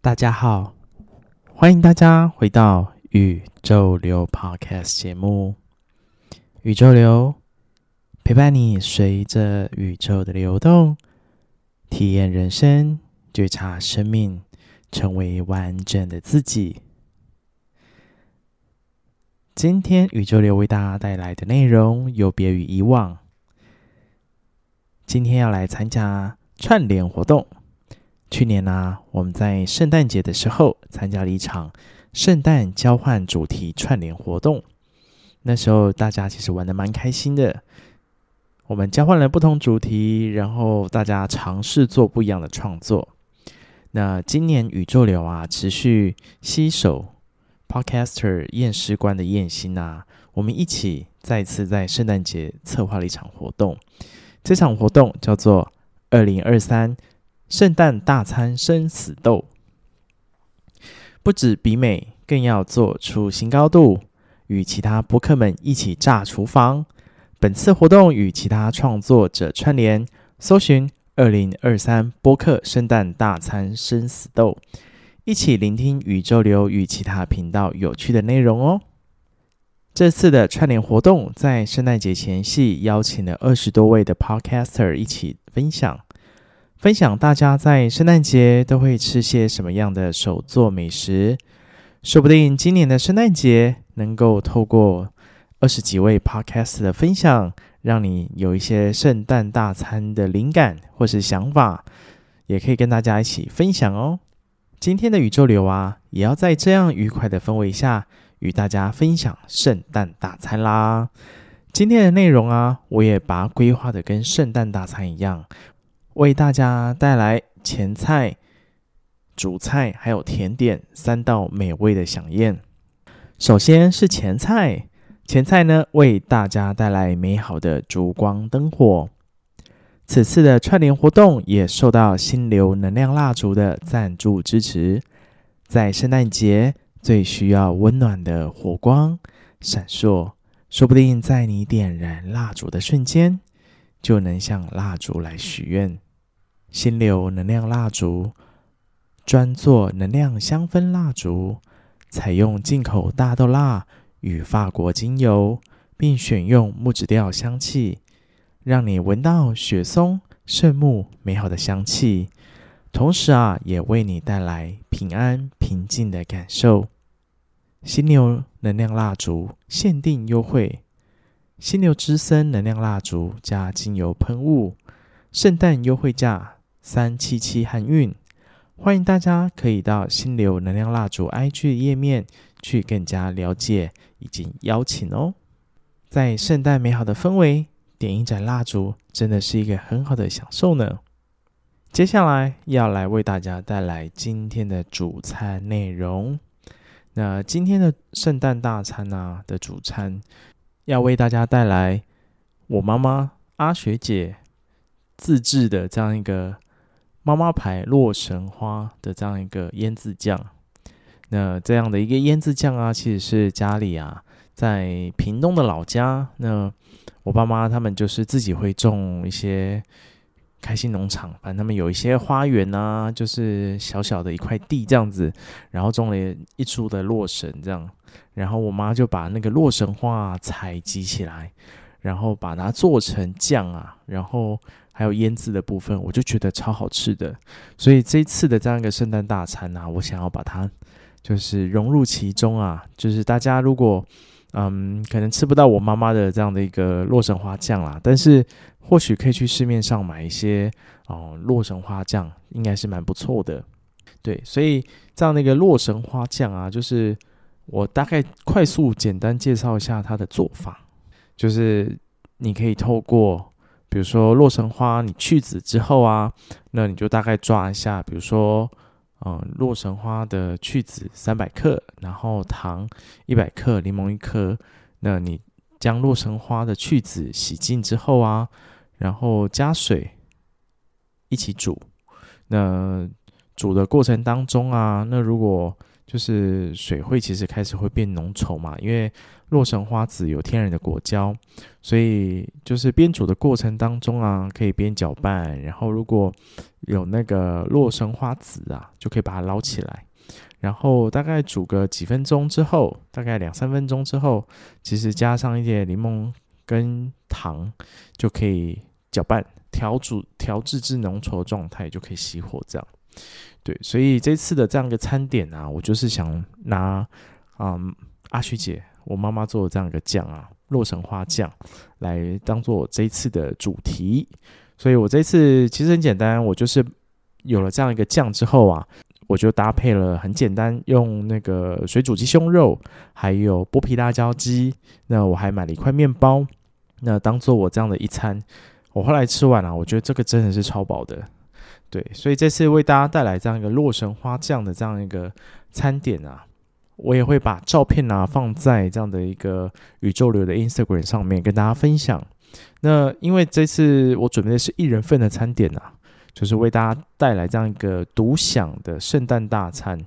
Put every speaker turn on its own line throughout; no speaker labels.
大家好，欢迎大家回到宇宙流 Podcast 节目。宇宙流陪伴你，随着宇宙的流动，体验人生，觉察生命，成为完整的自己。今天宇宙流为大家带来的内容有别于以往。今天要来参加串联活动。去年呢、我们在圣诞节的时候参加了一场圣诞交换主题串联活动。那时候大家其实玩得蛮开心的。我们交换了不同主题，然后大家尝试做不一样的创作。那今年宇宙流啊，持续携手 Podcaster 验尸官的验心啊，我们一起再次在圣诞节策划了一场活动。这场活动叫做二零二三。圣诞大餐生死斗，不止比美，更要做出新高度，与其他播客们一起炸厨房。本次活动与其他创作者串联，搜寻“二零二三播客圣诞大餐生死斗”，一起聆听宇宙流与其他频道有趣的内容哦。这次的串联活动在圣诞节前夕，邀请了二十多位的 Podcaster 一起分享。分享大家在圣诞节都会吃些什么样的手作美食，说不定今年的圣诞节能够透过二十几位 Podcast 的分享，让你有一些圣诞大餐的灵感或是想法，也可以跟大家一起分享哦。今天的宇宙流啊，也要在这样愉快的氛围下与大家分享圣诞大餐啦。今天的内容啊，我也把它规划的跟圣诞大餐一样。为大家带来前菜、主菜还有甜点三道美味的饗宴。首先是前菜，前菜呢，为大家带来美好的烛光灯火。此次的串联活动也受到心流能量蜡烛的赞助支持。在圣诞节最需要温暖的火光闪烁，说不定在你点燃蜡烛的瞬间，就能向蜡烛来许愿。心流能量蜡烛专做能量香氛蜡烛，采用进口大豆蜡与法国精油，并选用木质调香气，让你闻到雪松、圣木美好的香气，同时啊，也为你带来平安平静的感受。心流能量蜡烛限定优惠，心流之森能量蜡烛加精油喷雾，圣诞优惠价。三七七韩运，欢迎大家可以到心流能量蜡烛 IG 页面去更加了解以及邀请哦。在圣诞美好的氛围，点一盏蜡烛真的是一个很好的享受呢。接下来要来为大家带来今天的主餐内容。那今天的圣诞大餐啊的主餐，要为大家带来我妈妈阿学姐自制的这样一个。妈妈牌洛神花的这样一个腌制酱，那这样的一个腌制酱啊，其实是家里啊，在屏东的老家，那我爸妈他们就是自己会种一些开心农场，反正他们有一些花园啊，就是小小的一块地这样子，然后种了一株的洛神这样，然后我妈就把那个洛神花采集起来，然后把它做成酱啊，然后。还有腌制的部分，我就觉得超好吃的。所以这次的这样一个圣诞大餐啊，我想要把它就是融入其中啊。就是大家如果嗯，可能吃不到我妈妈的这样的一个洛神花酱啦，但是或许可以去市面上买一些哦，洛神花酱，应该是蛮不错的。对，所以这样的一个洛神花酱啊，就是我大概快速简单介绍一下它的做法，就是你可以透过。比如说洛神花，你去籽之后啊，那你就大概抓一下，比如说，嗯，洛神花的去籽三百克，然后糖一百克，柠檬一颗。那你将洛神花的去籽洗净之后啊，然后加水一起煮。那煮的过程当中啊，那如果就是水会其实开始会变浓稠嘛，因为洛神花籽有天然的果胶，所以就是边煮的过程当中啊，可以边搅拌，然后如果有那个洛神花籽啊，就可以把它捞起来，然后大概煮个几分钟之后，大概两三分钟之后，其实加上一点柠檬跟糖，就可以搅拌调煮调制至浓稠的状态，就可以熄火这样。对，所以这次的这样一个餐点啊，我就是想拿嗯阿虚姐我妈妈做的这样一个酱啊，洛神花酱来当做我这次的主题。所以我这次其实很简单，我就是有了这样一个酱之后啊，我就搭配了很简单，用那个水煮鸡胸肉，还有剥皮辣椒鸡。那我还买了一块面包，那当做我这样的一餐。我后来吃完了，我觉得这个真的是超饱的。对，所以这次为大家带来这样一个洛神花酱的这样一个餐点啊，我也会把照片啊放在这样的一个宇宙流的 Instagram 上面跟大家分享。那因为这次我准备的是一人份的餐点啊，就是为大家带来这样一个独享的圣诞大餐，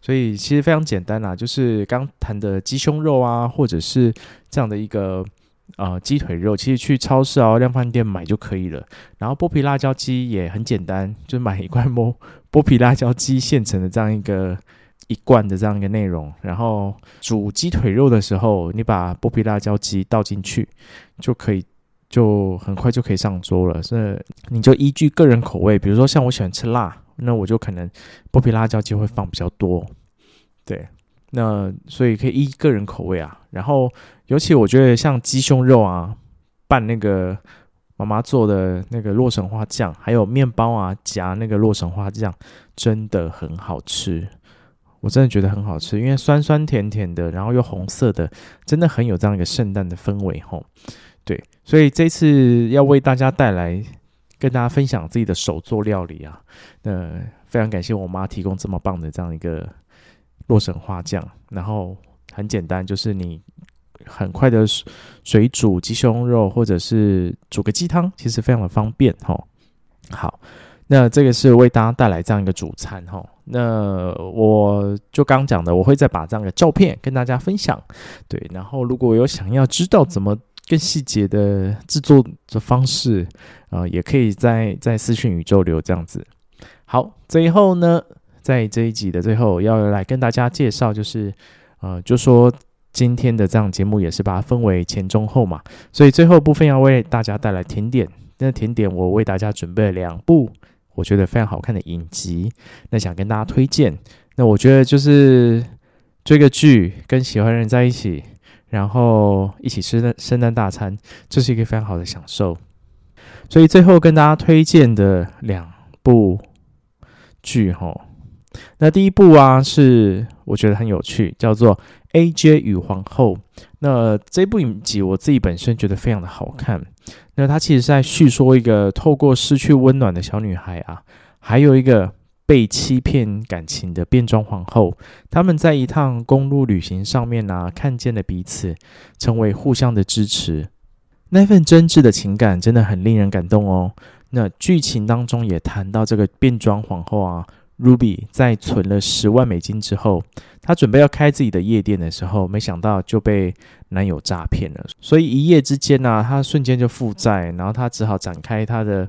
所以其实非常简单啊，就是刚谈的鸡胸肉啊，或者是这样的一个。啊、呃，鸡腿肉其实去超市啊、量贩店买就可以了。然后剥皮辣椒鸡也很简单，就买一罐剥剥皮辣椒鸡现成的这样一个一罐的这样一个内容。然后煮鸡腿肉的时候，你把剥皮辣椒鸡倒进去就可以，就很快就可以上桌了。所以你就依据个人口味，比如说像我喜欢吃辣，那我就可能剥皮辣椒鸡会放比较多。对。那所以可以依个人口味啊，然后尤其我觉得像鸡胸肉啊，拌那个妈妈做的那个洛神花酱，还有面包啊夹那个洛神花酱，真的很好吃。我真的觉得很好吃，因为酸酸甜甜的，然后又红色的，真的很有这样一个圣诞的氛围吼。对，所以这次要为大家带来跟大家分享自己的手作料理啊，那非常感谢我妈提供这么棒的这样一个。洛神花酱，然后很简单，就是你很快的水煮鸡胸肉，或者是煮个鸡汤，其实非常的方便哈。好，那这个是为大家带来这样一个主餐哈。那我就刚讲的，我会再把这样的照片跟大家分享。对，然后如果有想要知道怎么更细节的制作的方式啊、呃，也可以在在私讯宇宙流这样子。好，最后呢。在这一集的最后，要来跟大家介绍，就是，呃，就说今天的这样节目也是把它分为前中后嘛，所以最后部分要为大家带来甜点。那甜点我为大家准备了两部我觉得非常好看的影集，那想跟大家推荐。那我觉得就是追个剧，跟喜欢的人在一起，然后一起吃圣诞大餐，这是一个非常好的享受。所以最后跟大家推荐的两部剧，吼。那第一部啊，是我觉得很有趣，叫做《AJ 与皇后》。那这部影集我自己本身觉得非常的好看。那它其实是在叙说一个透过失去温暖的小女孩啊，还有一个被欺骗感情的变装皇后，他们在一趟公路旅行上面啊，看见了彼此，成为互相的支持。那份真挚的情感真的很令人感动哦。那剧情当中也谈到这个变装皇后啊。Ruby 在存了十万美金之后，她准备要开自己的夜店的时候，没想到就被男友诈骗了。所以一夜之间呢、啊，她瞬间就负债，然后她只好展开她的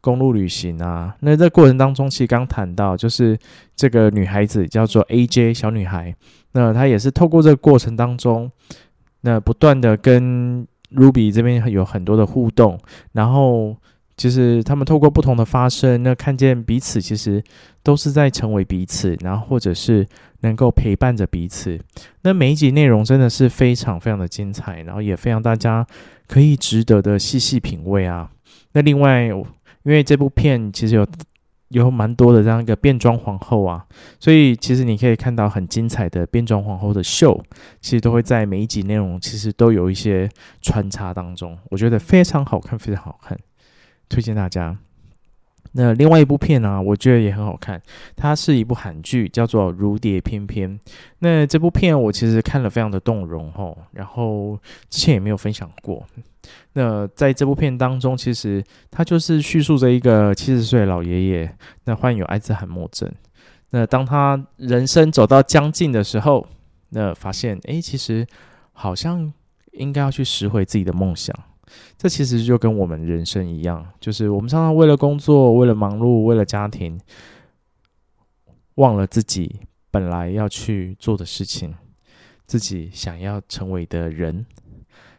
公路旅行啊。那在过程当中，其实刚谈到，就是这个女孩子叫做 AJ 小女孩，那她也是透过这个过程当中，那不断的跟 Ruby 这边有很多的互动，然后。其实他们透过不同的发生，那看见彼此其实都是在成为彼此，然后或者是能够陪伴着彼此。那每一集内容真的是非常非常的精彩，然后也非常大家可以值得的细细品味啊。那另外，因为这部片其实有有蛮多的这样一个变装皇后啊，所以其实你可以看到很精彩的变装皇后的秀，其实都会在每一集内容其实都有一些穿插当中，我觉得非常好看，非常好看。推荐大家。那另外一部片呢、我觉得也很好看。它是一部韩剧，叫做《如蝶翩翩》。那这部片我其实看了非常的动容吼，然后之前也没有分享过。那在这部片当中，其实它就是叙述着一个七十岁的老爷爷，那患有阿兹海默症。那当他人生走到将近的时候，那发现，哎，其实好像应该要去拾回自己的梦想。这其实就跟我们人生一样，就是我们常常为了工作，为了忙碌，为了家庭，忘了自己本来要去做的事情，自己想要成为的人。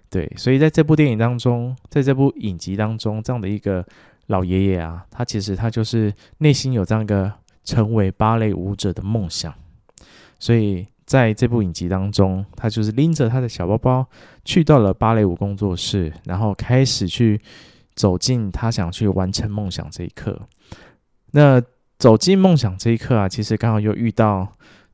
对，所以在这部电影当中，在这部影集当中，这样的一个老爷爷啊，他其实他就是内心有这样一个成为芭蕾舞者的梦想，所以在这部影集当中，他就是拎着他的小包包去到了芭蕾舞工作室，然后开始去走进他想去完成梦想这一刻。那走进梦想这一刻啊，其实刚好又遇到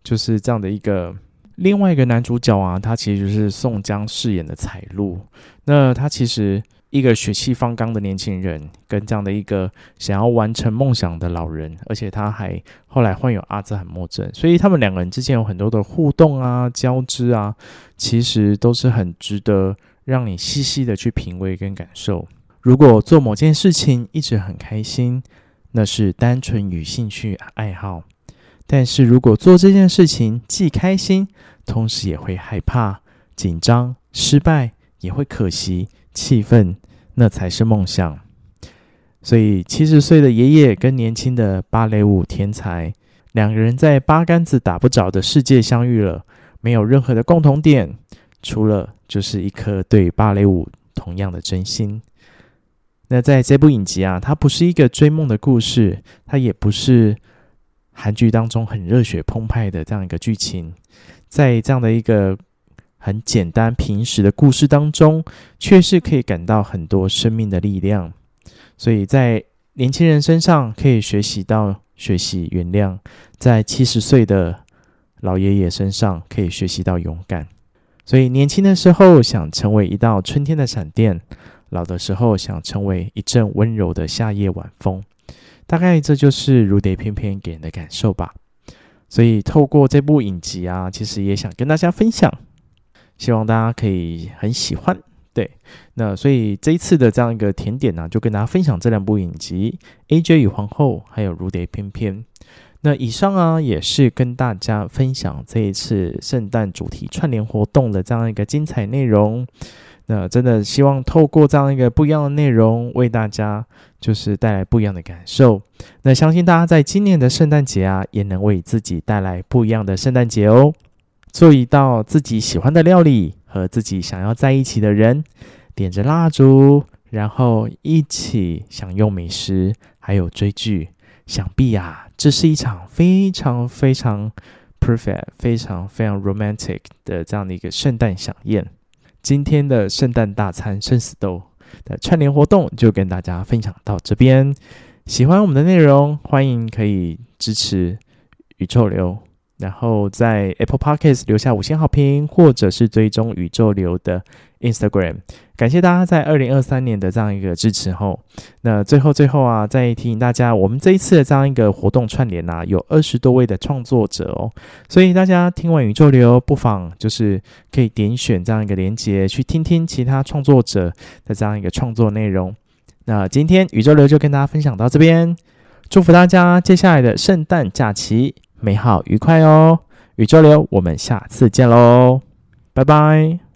就是这样的一个。另外一个男主角啊，他其实就是宋江饰演的彩璐。那他其实一个血气方刚的年轻人，跟这样的一个想要完成梦想的老人，而且他还后来患有阿兹海默症，所以他们两个人之间有很多的互动啊、交织啊，其实都是很值得让你细细的去品味跟感受。如果做某件事情一直很开心，那是单纯与兴趣爱好。但是如果做这件事情既开心，同时也会害怕、紧张、失败，也会可惜、气愤，那才是梦想。所以七十岁的爷爷跟年轻的芭蕾舞天才两个人在八竿子打不着的世界相遇了，没有任何的共同点，除了就是一颗对芭蕾舞同样的真心。那在这部影集啊，它不是一个追梦的故事，它也不是。韩剧当中很热血澎湃的这样一个剧情，在这样的一个很简单平实的故事当中，却是可以感到很多生命的力量。所以在年轻人身上可以学习到学习原谅，在七十岁的老爷爷身上可以学习到勇敢。所以年轻的时候想成为一道春天的闪电，老的时候想成为一阵温柔的夏夜晚风。大概这就是如蝶翩翩给人的感受吧。所以透过这部影集啊，其实也想跟大家分享，希望大家可以很喜欢。对，那所以这一次的这样一个甜点呢、就跟大家分享这两部影集《AJ 与皇后》还有《如蝶翩翩》。那以上啊，也是跟大家分享这一次圣诞主题串联活动的这样一个精彩内容。那真的希望透过这样一个不一样的内容，为大家就是带来不一样的感受。那相信大家在今年的圣诞节啊，也能为自己带来不一样的圣诞节哦。做一道自己喜欢的料理，和自己想要在一起的人，点着蜡烛，然后一起享用美食，还有追剧。想必啊，这是一场非常非常 perfect、非常非常 romantic 的这样的一个圣诞饗宴。今天的圣诞大餐生死斗的串联活动就跟大家分享到这边。喜欢我们的内容，欢迎可以支持宇宙流。然后在 Apple Podcast 留下五星好评，或者是追踪宇宙流的 Instagram。感谢大家在二零二三年的这样一个支持后，那最后最后啊，再提醒大家，我们这一次的这样一个活动串联啊，有二十多位的创作者哦，所以大家听完宇宙流，不妨就是可以点选这样一个连接，去听听其他创作者的这样一个创作内容。那今天宇宙流就跟大家分享到这边，祝福大家接下来的圣诞假期。美好愉快哦，宇宙流，我们下次见喽，拜拜。